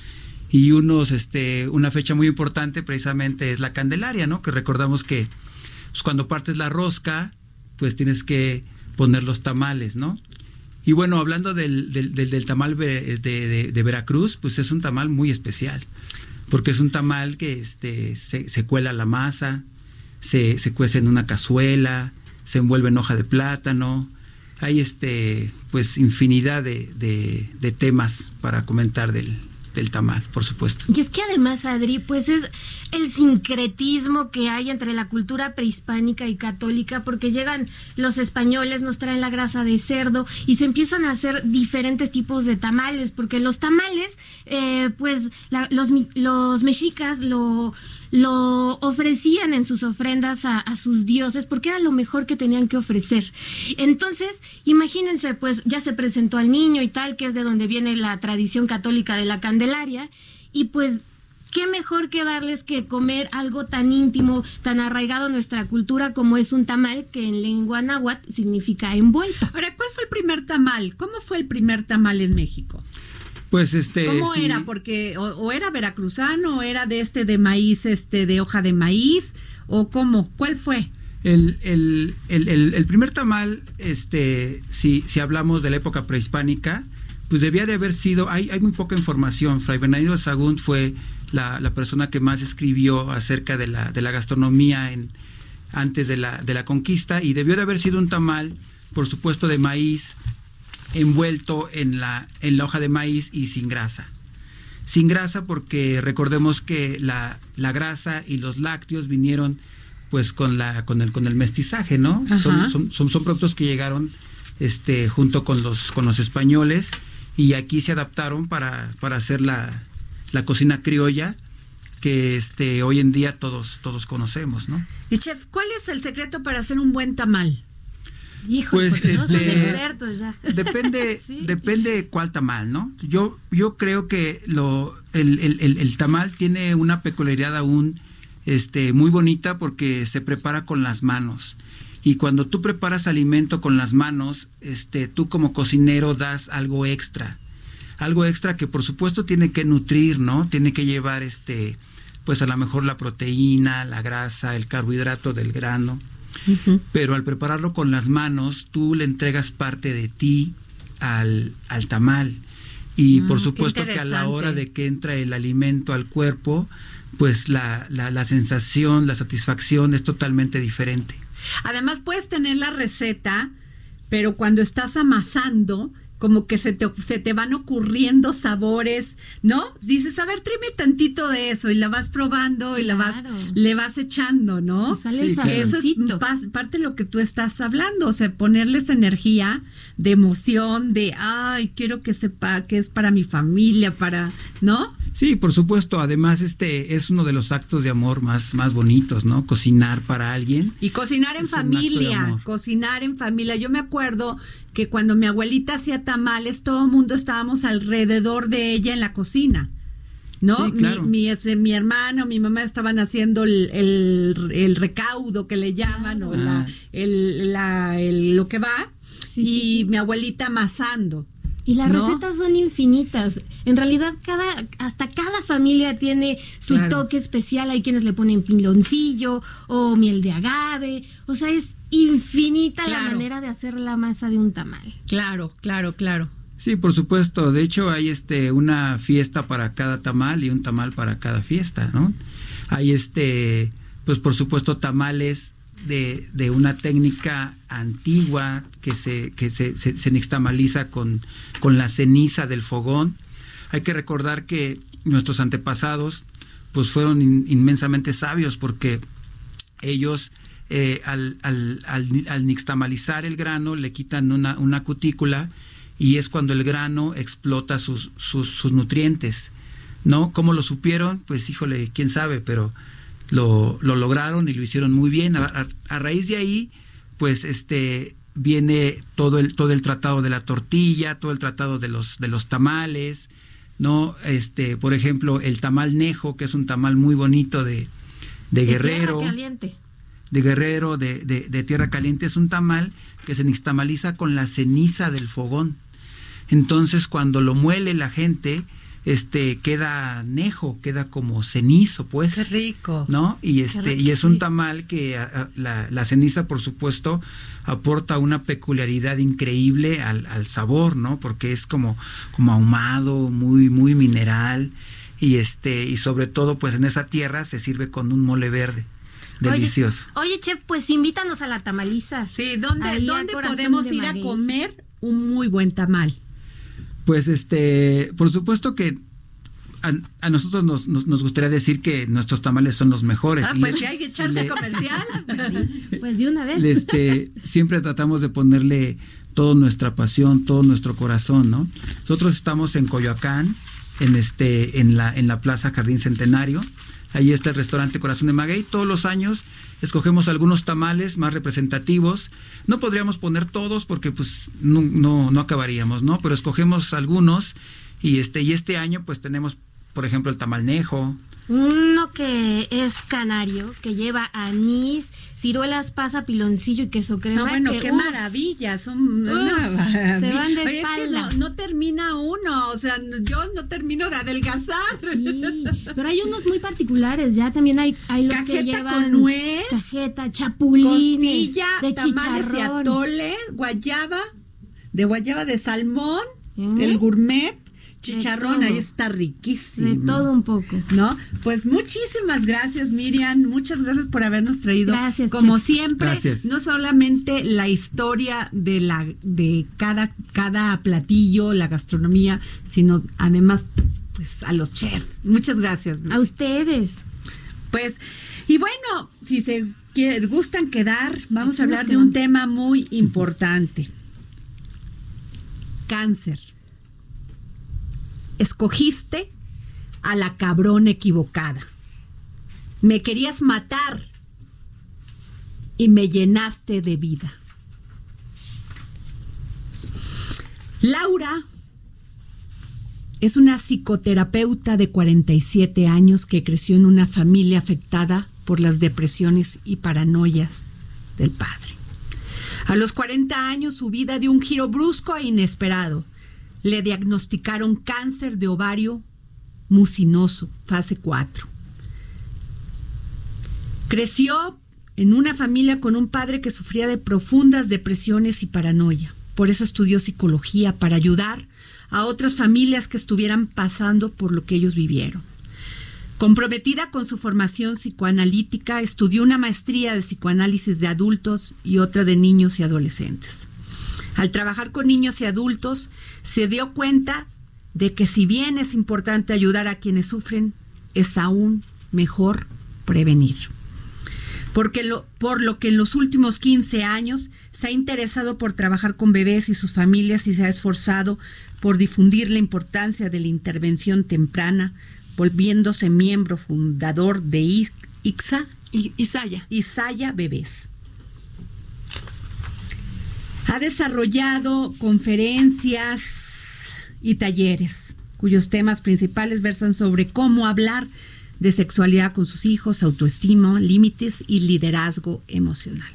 y unos, este, una fecha muy importante precisamente es la Candelaria, ¿no? Que recordamos que pues, cuando partes la rosca pues tienes que poner los tamales, ¿no? Y bueno, hablando del, del, tamal de, de, Veracruz, pues es un tamal muy especial, porque es un tamal que este, se, se cuela la masa, se, se, cuece en una cazuela, se envuelve en hoja de plátano. Hay este, pues infinidad de, de temas para comentar del, del tamal, por supuesto. Y es que además, Adri, pues es el sincretismo que hay entre la cultura prehispánica y católica, porque llegan los españoles, nos traen la grasa de cerdo y se empiezan a hacer diferentes tipos de tamales, porque los tamales, eh, pues los, los mexicas lo lo ofrecían en sus ofrendas a, sus dioses porque era lo mejor que tenían que ofrecer. Entonces, imagínense, pues ya se presentó al niño y tal, que es de donde viene la tradición católica de la Candelaria, y pues qué mejor que darles que comer algo tan íntimo, tan arraigado a nuestra cultura como es un tamal, que en lengua náhuatl significa envuelto. Ahora, ¿cuál fue el primer tamal? ¿Cómo fue el primer tamal en México? Pues este. ¿Cómo era? Porque o, era veracruzano, o era de este de maíz, este de hoja de maíz, o cómo, ¿cuál fue? El, el, el, el, primer tamal, este, si, si hablamos de la época prehispánica, pues debía de haber sido, hay, hay muy poca información. Fray Bernardino Sagún fue la, la, persona que más escribió acerca de la, de la gastronomía en, antes de la, de la conquista y debió de haber sido un tamal, por supuesto, de maíz, envuelto en la, en la hoja de maíz y sin grasa. Sin grasa porque recordemos que la, la grasa y los lácteos vinieron pues con la con el con el mestizaje, ¿no? Son, son, son, productos que llegaron este junto con los con los españoles y aquí se adaptaron para, para hacer la, la cocina criolla que este hoy en día todos todos conocemos, ¿no? Y chef, ¿cuál es el secreto para hacer un buen tamal? Pues este depende depende cuál tamal no yo yo creo que lo el, el, el, tamal tiene una peculiaridad aún este muy bonita porque se prepara con las manos. Y cuando tú preparas alimento con las manos este tú como cocinero das algo extra. Algo extra que por supuesto tiene que nutrir no tiene que llevar este pues a lo mejor la proteína la grasa el carbohidrato del grano pero al prepararlo con las manos, tú le entregas parte de ti al, al tamal. Y mm, por supuesto que a la hora de que entra el alimento al cuerpo, pues la, la, la sensación, la satisfacción es totalmente diferente. Además puedes tener la receta, pero cuando estás amasando, como que se te, se te van ocurriendo sabores, ¿no? Dices, a ver, tráeme tantito de eso y la vas probando y la vas, le vas echando, ¿no? Sale Eso es parte de lo que tú estás hablando, o sea, ponerles energía de emoción, de, ay, quiero que sepa que es para mi familia, para, ¿no? Sí, por supuesto. Además, este es uno de los actos de amor más, más bonitos, ¿no? Cocinar para alguien. Y cocinar en familia, cocinar en familia. Yo me acuerdo que cuando mi abuelita hacía tamales, todo el mundo estábamos alrededor de ella en la cocina. ¿no? mi, mi, mi, hermano, mi mamá estaban haciendo el, el, recaudo que le llaman, o la, ah. el, la, el, lo que va, y mi abuelita amasando. Y las recetas son infinitas. En realidad, cada, hasta cada familia tiene su toque especial. Hay quienes le ponen piloncillo o miel de agave. O sea, es infinita la manera de hacer la masa de un tamal. Claro, claro, claro. Sí, por supuesto. De hecho, hay este una fiesta para cada tamal y un tamal para cada fiesta, ¿no? Hay este, pues por supuesto, tamales de, de, una técnica antigua que se, que se, se, nixtamaliza con, con la ceniza del fogón. Hay que recordar que nuestros antepasados pues fueron inmensamente sabios porque ellos eh, al, al, al, nixtamalizar el grano le quitan una, una cutícula y es cuando el grano explota sus, sus, sus nutrientes. ¿No? ¿Cómo lo supieron? Pues híjole, quién sabe, pero lo, lo lograron y lo hicieron muy bien. A, raíz de ahí, pues este viene todo el todo el tratado de la tortilla, todo el tratado de los de los tamales, no, este, por ejemplo, el tamal nejo, que es un tamal muy bonito de, de, Guerrero. Tierra caliente. De Guerrero, de, de, de Tierra Caliente, es un tamal que se nixtamaliza con la ceniza del fogón. Entonces, cuando lo muele la gente, este queda nejo, queda como cenizo, pues. Qué rico. ¿No? Y este y es un tamal que la, la, ceniza, por supuesto, aporta una peculiaridad increíble al, al, sabor, ¿no? Porque es como como ahumado, muy muy mineral y este y sobre todo pues en esa tierra se sirve con un mole verde. Delicioso. Oye, chef, pues invítanos a la tamaliza. Sí, ¿dónde, ¿dónde podemos ir a comer un muy buen tamal? Pues este, por supuesto que a, nosotros nos, nos, gustaría decir que nuestros tamales son los mejores. Ah, pues si hay que echarse comercial. pues de una vez. Este, siempre tratamos de ponerle toda nuestra pasión, todo nuestro corazón, ¿no? Nosotros estamos en Coyoacán, en este, en la, en la Plaza Jardín Centenario. Ahí está el restaurante Corazón de Maguey. Todos los años escogemos algunos tamales más representativos. No podríamos poner todos porque pues no, no, no acabaríamos, ¿no? Pero escogemos algunos y este, y este año pues tenemos, por ejemplo, el tamalnejo, uno que es canario, que lleva anís, ciruelas, pasa, piloncillo y queso crema. No, bueno, qué maravilla, son Se van de Oye, es que no, termina uno, o sea, yo no termino de adelgazar. Sí, pero hay unos muy particulares, ya también hay, hay los cajeta que llevan con nuez, cajeta, chapulines, costilla, de tamales chicharrón. atole, guayaba, de guayaba de salmón, el gourmet, chicharrón, ahí está riquísimo. De todo un poco. ¿No? Pues muchísimas gracias, Miriam. Muchas gracias por habernos traído. Gracias, Como chef. siempre, Gracias. no solamente la historia de la de cada cada platillo, la gastronomía, sino además pues a los chefs. Muchas gracias. A ustedes. Pues y bueno, si se quiere- gustan quedar, vamos Aquí a hablar de un tema muy importante. Cáncer. Escogiste a la cabrón equivocada. Me querías matar y me llenaste de vida. Laura es una psicoterapeuta de 47 años que creció en una familia afectada por las depresiones y paranoias del padre. A los 40 años su vida dio un giro brusco e inesperado. Le diagnosticaron cáncer de ovario mucinoso, fase 4. Creció en una familia con un padre que sufría de profundas depresiones y paranoia. Por eso estudió psicología para ayudar a otras familias que estuvieran pasando por lo que ellos vivieron. Comprometida con su formación psicoanalítica, estudió una maestría de psicoanálisis de adultos y otra de niños y adolescentes. Al trabajar con niños y adultos, se dio cuenta de que si bien es importante ayudar a quienes sufren, es aún mejor prevenir. Porque lo, por lo que en los últimos 15 años se ha interesado por trabajar con bebés y sus familias y se ha esforzado por difundir la importancia de la intervención temprana, volviéndose miembro fundador de ICSA, Isaya. Isaya Bebés. Ha desarrollado conferencias y talleres cuyos temas principales versan sobre cómo hablar de sexualidad con sus hijos, autoestima, límites y liderazgo emocional.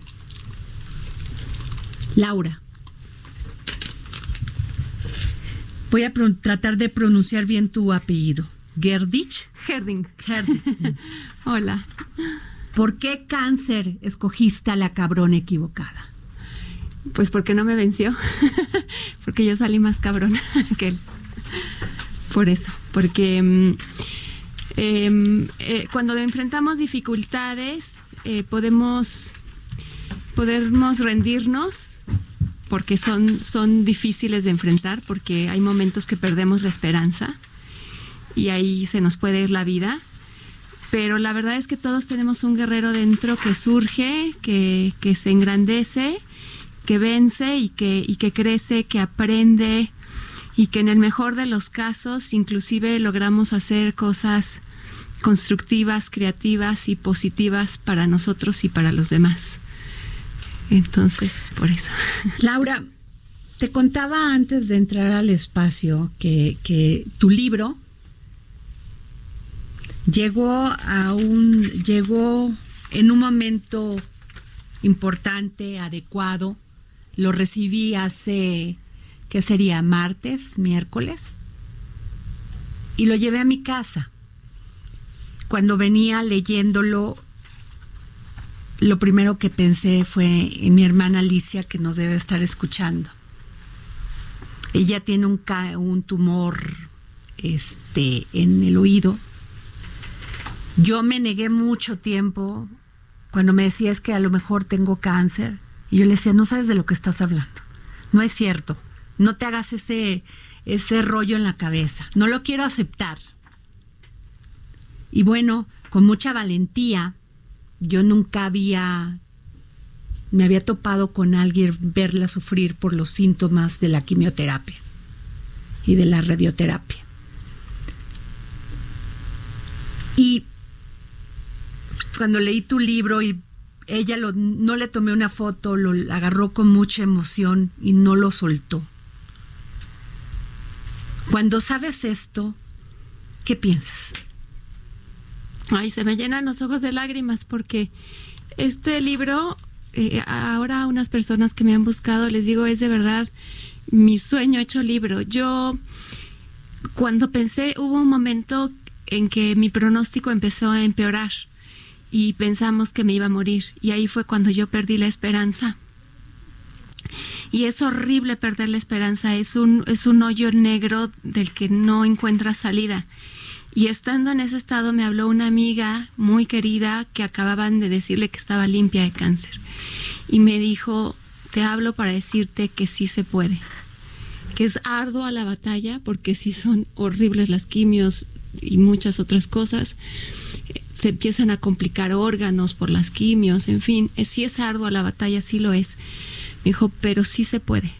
Laura. Voy a tratar de pronunciar bien tu apellido. Gerdich. Herding. Gerdich. Hola. ¿Por qué cáncer escogiste a la cabrona equivocada? Pues porque no me venció. porque yo salí más cabrona que él. Por eso. Porque mm, em, eh, cuando enfrentamos dificultades eh, podemos, podemos rendirnos porque son, son difíciles de enfrentar, porque hay momentos que perdemos la esperanza y ahí se nos puede ir la vida. Pero la verdad es que todos tenemos un guerrero dentro que surge, que, que se engrandece, que vence y que, y que crece, que aprende y que en el mejor de los casos inclusive logramos hacer cosas constructivas, creativas y positivas para nosotros y para los demás. Entonces, por eso. Laura, te contaba antes de entrar al espacio que, que tu libro llegó a un llegó en un momento importante, adecuado. Lo recibí hace ¿qué sería? martes, miércoles. Y lo llevé a mi casa. Cuando venía leyéndolo lo primero que pensé fue en mi hermana Alicia que nos debe estar escuchando. Ella tiene un, un tumor este, en el oído. Yo me negué mucho tiempo cuando me decía es que a lo mejor tengo cáncer. Y yo le decía, no sabes de lo que estás hablando. No es cierto. No te hagas ese, ese rollo en la cabeza. No lo quiero aceptar. Y bueno, con mucha valentía, yo nunca había me había topado con alguien verla sufrir por los síntomas de la quimioterapia y de la radioterapia. Y cuando leí tu libro y ella lo- no le tomé una foto, lo agarró con mucha emoción y no lo soltó. Cuando sabes esto, ¿qué piensas? Ay, se me llenan los ojos de lágrimas porque este libro, eh, ahora a unas personas que me han buscado, les digo, es de verdad mi sueño hecho libro. Yo, cuando pensé, hubo un momento en que mi pronóstico empezó a empeorar y pensamos que me iba a morir y ahí fue cuando yo perdí la esperanza. Y es horrible perder la esperanza, es un, es un hoyo negro del que no encuentras salida. Y estando en ese estado me habló una amiga muy querida que acababan de decirle que estaba limpia de cáncer. Y me dijo, te hablo para decirte que sí se puede. Que es ardua la batalla porque sí son horribles las quimios y muchas otras cosas. Se empiezan a complicar órganos por las quimios, en fin, eh, sí es ardua la batalla, sí lo es. Me dijo, pero sí se puede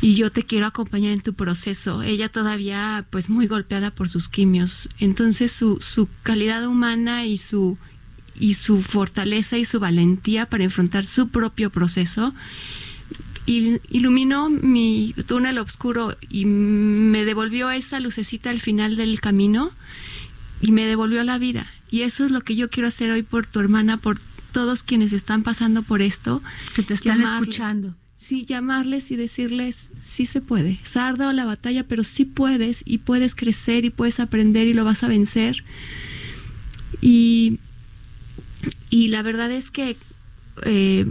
y yo te quiero acompañar en tu proceso. Ella todavía pues muy golpeada por sus quimios. Entonces su, su calidad humana y su y su fortaleza y su valentía para enfrentar su propio proceso il- iluminó mi túnel oscuro y me devolvió esa lucecita al final del camino y me devolvió la vida. Y eso es lo que yo quiero hacer hoy por tu hermana, por todos quienes están pasando por esto. Que te están Llamarles. escuchando. Sí, llamarles y decirles, sí se puede. Es ardua la batalla, pero sí puedes y puedes crecer y puedes aprender y lo vas a vencer. Y, y la verdad es que eh,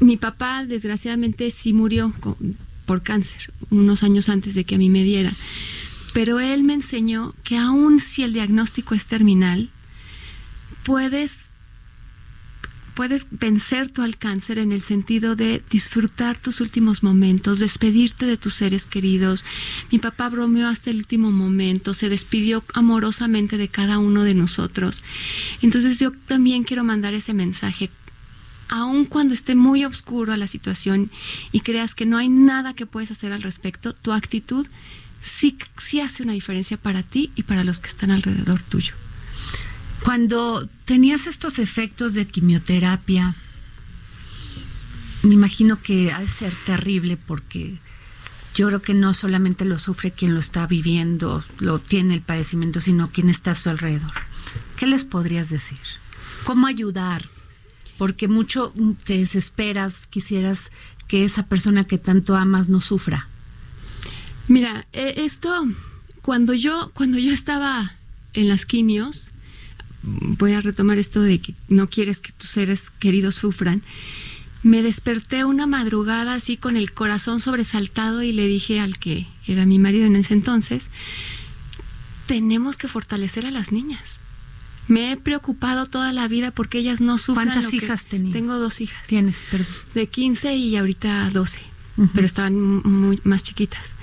mi papá, desgraciadamente, sí murió con- por cáncer unos años antes de que a mí me diera. Pero él me enseñó que aun si el diagnóstico es terminal, puedes puedes vencer tú al cáncer en el sentido de disfrutar tus últimos momentos, despedirte de tus seres queridos. Mi papá bromeó hasta el último momento, se despidió amorosamente de cada uno de nosotros. Entonces yo también quiero mandar ese mensaje. Aun cuando esté muy oscuro la situación y creas que no hay nada que puedes hacer al respecto, tu actitud sí, sí hace una diferencia para ti y para los que están alrededor tuyo. Cuando tenías estos efectos de quimioterapia, me imagino que ha de ser terrible porque yo creo que no solamente lo sufre quien lo está viviendo, lo tiene el padecimiento, sino quien está a su alrededor. ¿Qué les podrías decir? ¿Cómo ayudar? Porque mucho te desesperas, quisieras que esa persona que tanto amas no sufra. Mira, eh, esto, cuando yo, cuando yo estaba en las quimios, voy a retomar esto de que no quieres que tus seres queridos sufran. Me desperté una madrugada así con el corazón sobresaltado y le dije al que era mi marido en ese entonces, tenemos que fortalecer a las niñas. Me he preocupado toda la vida porque ellas no sufran. ¿Cuántas lo que- hijas tenías? Tengo dos hijas. Tienes, perdón. De 15 y ahorita 12, Pero estaban muy más chiquitas.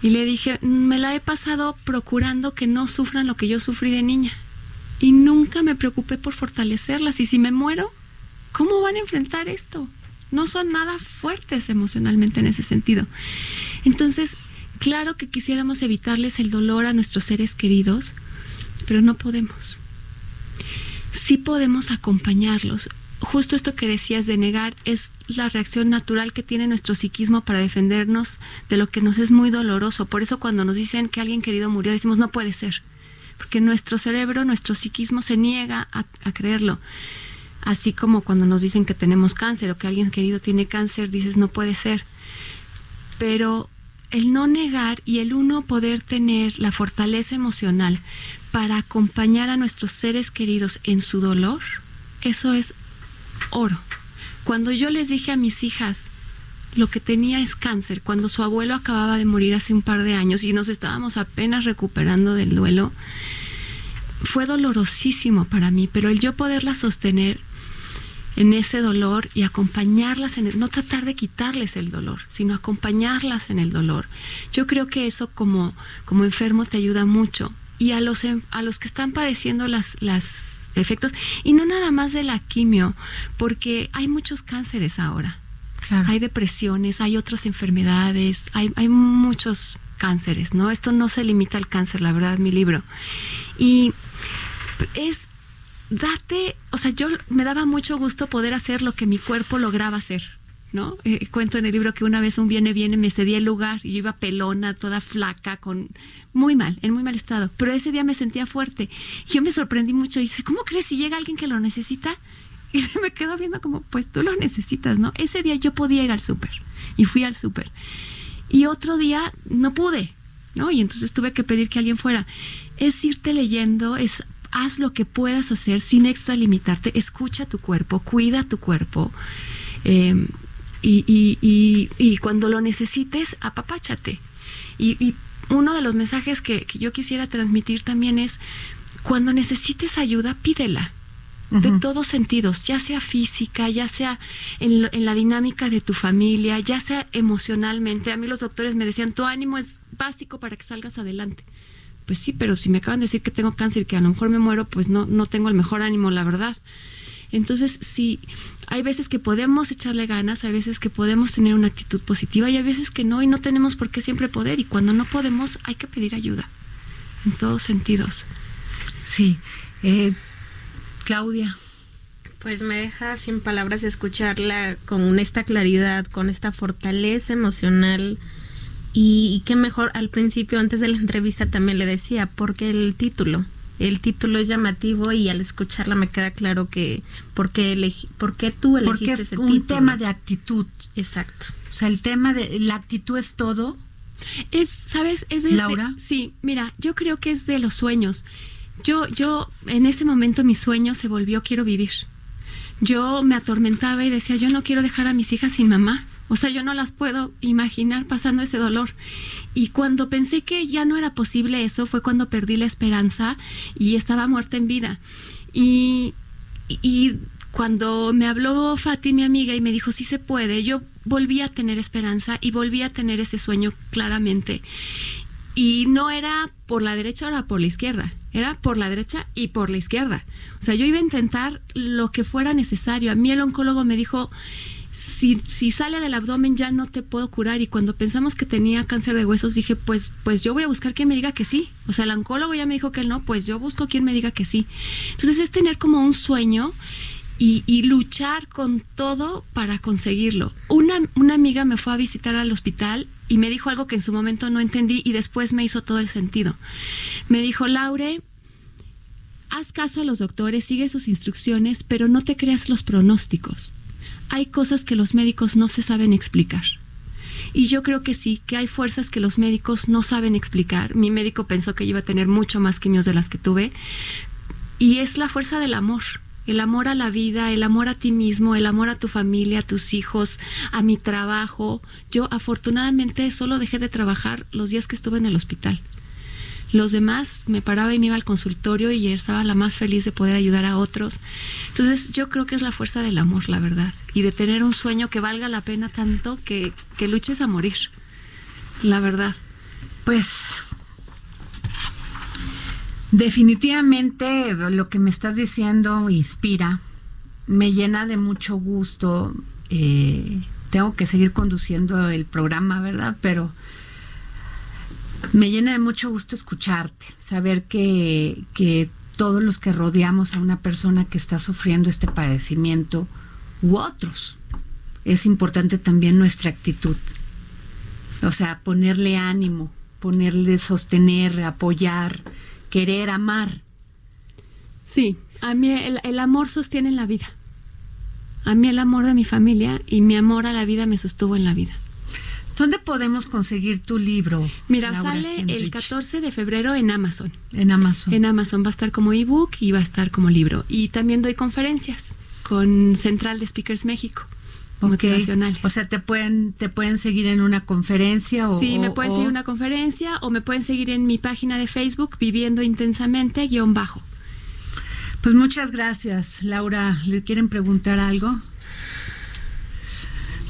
Y le dije, me la he pasado procurando que no sufran lo que yo sufrí de niña. Y nunca me preocupé por fortalecerlas. Y si me muero, ¿cómo van a enfrentar esto? No son nada fuertes emocionalmente en ese sentido. Entonces, claro que quisiéramos evitarles el dolor a nuestros seres queridos, pero no podemos. Sí podemos acompañarlos. Justo esto que decías de negar es la reacción natural que tiene nuestro psiquismo para defendernos de lo que nos es muy doloroso. Por eso cuando nos dicen que alguien querido murió, decimos no puede ser. Porque nuestro cerebro, nuestro psiquismo se niega a, creerlo. Así como cuando nos dicen que tenemos cáncer o que alguien querido tiene cáncer, dices no puede ser. Pero el no negar y el uno poder tener la fortaleza emocional para acompañar a nuestros seres queridos en su dolor, eso es oro. Cuando yo les dije a mis hijas, lo que tenía es cáncer, cuando su abuelo acababa de morir hace un par de años y nos estábamos apenas recuperando del duelo, fue dolorosísimo para mí, pero el yo poderla sostener en ese dolor y acompañarlas en el, no tratar de quitarles el dolor, sino acompañarlas en el dolor. Yo creo que eso como, como enfermo te ayuda mucho. Y a los, a los que están padeciendo las, las efectos, y no nada más de la quimio, porque hay muchos cánceres ahora. Hay depresiones, hay otras enfermedades, hay, hay muchos cánceres, ¿no? Esto no se limita al cáncer, la verdad, mi libro. Y es date, o sea, yo me daba mucho gusto poder hacer lo que mi cuerpo lograba hacer, ¿no? Eh, cuento en el libro que una vez un viene viene me cedía el lugar y yo iba pelona, toda flaca, con muy mal, en muy mal estado, pero ese día me sentía fuerte. Yo me sorprendí mucho y dice, ¿cómo crees si llega alguien que lo necesita? Y se me quedó viendo como, pues tú lo necesitas, ¿no? Ese día yo podía ir al súper y fui al súper. Y otro día no pude, ¿no? Y entonces tuve que pedir que alguien fuera. Es irte leyendo, es haz lo que puedas hacer sin extralimitarte, escucha tu cuerpo, cuida tu cuerpo. Eh, y, y, y, y, cuando lo necesites, apapáchate. Y, uno de los mensajes que, que, yo quisiera transmitir también es, cuando necesites ayuda, pídela. De uh -huh. todos sentidos, ya sea física, ya sea en, en, la dinámica de tu familia, ya sea emocionalmente. A mí los doctores me decían, tu ánimo es básico para que salgas adelante pues sí, pero si me acaban de decir que tengo cáncer y que a lo mejor me muero, pues no, no tengo el mejor ánimo, la verdad. Entonces, sí, hay veces que podemos echarle ganas, hay veces que podemos tener una actitud positiva y hay veces que no, y no tenemos por qué siempre poder. Y cuando no podemos, hay que pedir ayuda, en todos sentidos. Sí. Eh, Claudia. Pues me deja sin palabras escucharla con esta claridad, con esta fortaleza emocional y, y qué mejor, al principio, antes de la entrevista también le decía, porque el título, el título es llamativo y al escucharla me queda claro que por qué, elegí, por qué tú elegiste porque es ese un título. tema de actitud. Exacto. O sea, el tema de la actitud es todo. Es, ¿sabes? Es de, Laura. De, sí, mira, yo creo que es de los sueños. Yo, yo, en ese momento mi sueño se volvió quiero vivir. Yo me atormentaba y decía, yo no quiero dejar a mis hijas sin mamá. O sea, yo no las puedo imaginar pasando ese dolor. Y cuando pensé que ya no era posible eso, fue cuando perdí la esperanza y estaba muerta en vida. Y, cuando me habló Fati, mi amiga, y me dijo, sí se puede, yo volví a tener esperanza y volví a tener ese sueño claramente. Y no era por la derecha, era por la izquierda. Era por la derecha y por la izquierda. O sea, yo iba a intentar lo que fuera necesario. A mí el oncólogo me dijo, si, si sale del abdomen ya no te puedo curar. Y cuando pensamos que tenía cáncer de huesos, dije, pues, pues yo voy a buscar quien me diga que sí. O sea, el oncólogo ya me dijo que no, pues yo busco quien me diga que sí. Entonces es tener como un sueño y, y luchar con todo para conseguirlo. Una, una amiga me fue a visitar al hospital y me dijo algo que en su momento no entendí y después me hizo todo el sentido. Me dijo, Laure, haz caso a los doctores, sigue sus instrucciones, pero no te creas los pronósticos hay cosas que los médicos no se saben explicar. Y yo creo que sí, que hay fuerzas que los médicos no saben explicar. Mi médico pensó que iba a tener mucho más quimios de las que tuve. Y es la fuerza del amor. El amor a la vida, el amor a ti mismo, el amor a tu familia, a tus hijos, a mi trabajo. Yo afortunadamente solo dejé de trabajar los días que estuve en el hospital. Los demás me paraba y me iba al consultorio y estaba la más feliz de poder ayudar a otros. Entonces yo creo que es la fuerza del amor, la verdad. Y de tener un sueño que valga la pena tanto que, que luches a morir. La verdad. Pues definitivamente lo que me estás diciendo inspira, me llena de mucho gusto. Eh, tengo que seguir conduciendo el programa, ¿verdad? Pero me llena de mucho gusto escucharte, saber que, que todos los que rodeamos a una persona que está sufriendo este padecimiento u otros. Es importante también nuestra actitud. O sea, ponerle ánimo, ponerle sostener, apoyar, querer, amar. Sí, a mí el, el amor sostiene la vida. A mí el amor de mi familia y mi amor a la vida me sostuvo en la vida. ¿Dónde podemos conseguir tu libro? Mira, Laura sale el Henrich? 14 de febrero en Amazon. En Amazon. En Amazon va a estar como ebook y va a estar como libro. Y también doy conferencias con Central de Speakers México. Ok. Motivacionales. O sea, te pueden, te pueden seguir en una conferencia o. sí, me pueden o- seguir en una conferencia o me pueden seguir en mi página de Facebook, Viviendo Intensamente, guion bajo. Pues muchas gracias, Laura. ¿Le quieren preguntar algo?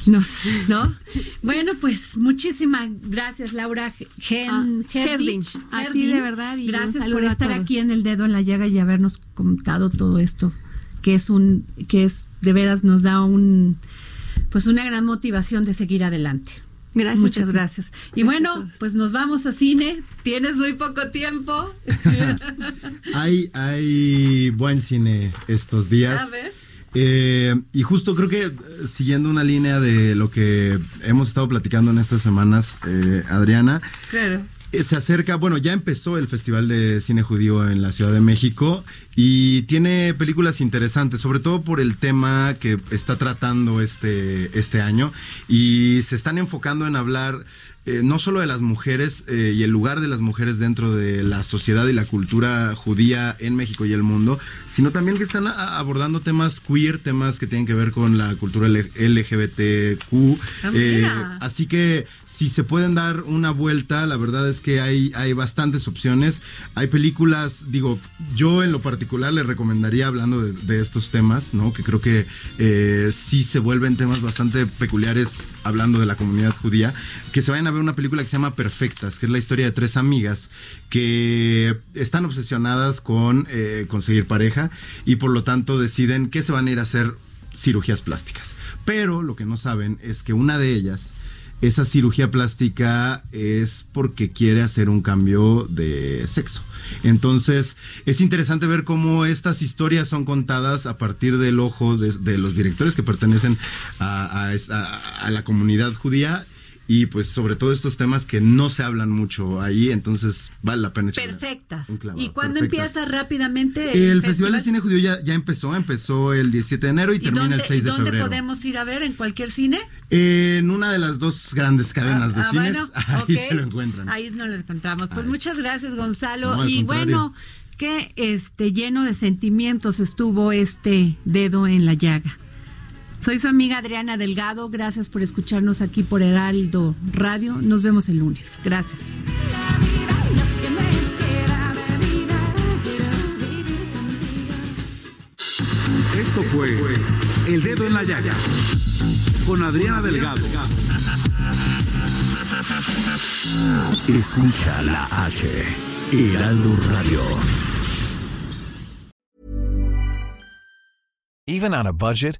No, sé, ¿no? Bueno, pues muchísimas gracias, Laura Gen, Ah. Herding. A ti de verdad y gracias por estar aquí en el dedo en la llaga y habernos contado todo esto, que es un, que es de veras nos da un, pues una gran motivación de seguir adelante. Gracias. Muchas gracias. Y Gracias bueno, pues nos vamos a cine. Tienes muy poco tiempo. Hay, hay buen cine estos días. A ver. Eh, y justo creo que eh, siguiendo una línea de lo que hemos estado platicando en estas semanas, eh, Adriana, Claro. eh, se acerca, bueno, ya empezó el Festival de Cine Judío en la Ciudad de México y tiene películas interesantes, sobre todo por el tema que está tratando este, este año y se están enfocando en hablar eh, no solo de las mujeres eh, y el lugar de las mujeres dentro de la sociedad y la cultura judía en México y el mundo, sino también que están abordando temas queer, temas que tienen que ver con la cultura LGBTQ. Ah, eh. Así que si se pueden dar una vuelta, la verdad es que hay, hay bastantes opciones. Hay películas, digo, yo en lo particular le recomendaría hablando de, de estos temas, ¿no? Que creo que eh, sí se vuelven temas bastante peculiares hablando de la comunidad judía, que se vayan a ver una película que se llama Perfectas, que es la historia de tres amigas que están obsesionadas con eh, conseguir pareja y por lo tanto deciden que se van a ir a hacer cirugías plásticas. Pero lo que no saben es que una de ellas, esa cirugía plástica es porque quiere hacer un cambio de sexo. Entonces, es interesante ver cómo estas historias son contadas a partir del ojo de, los directores que pertenecen a la comunidad judía. Y pues sobre todo estos temas que no se hablan mucho ahí, entonces vale la pena Perfectas. un clavado. ¿Y cuándo Perfectas. empieza rápidamente El, Festival de Cine Judío ya, ya empezó, empezó el 17 de enero y, ¿Y termina dónde, el 6 de dónde febrero. podemos ir a ver? ¿En cualquier cine? En una de las dos grandes cadenas de Ah, cines, bueno, ahí ok. se lo encuentran. Ahí nos lo encontramos. Pues muchas gracias, Gonzalo. No, al y contrario. bueno, que este lleno de sentimientos estuvo este dedo en la llaga. Soy su amiga Adriana Delgado. Gracias por escucharnos aquí por Heraldo Radio. Nos vemos el lunes. Gracias. Esto fue El Dedo en la Llaga con Adriana Delgado. Escucha la H. Heraldo Radio. Even on a budget,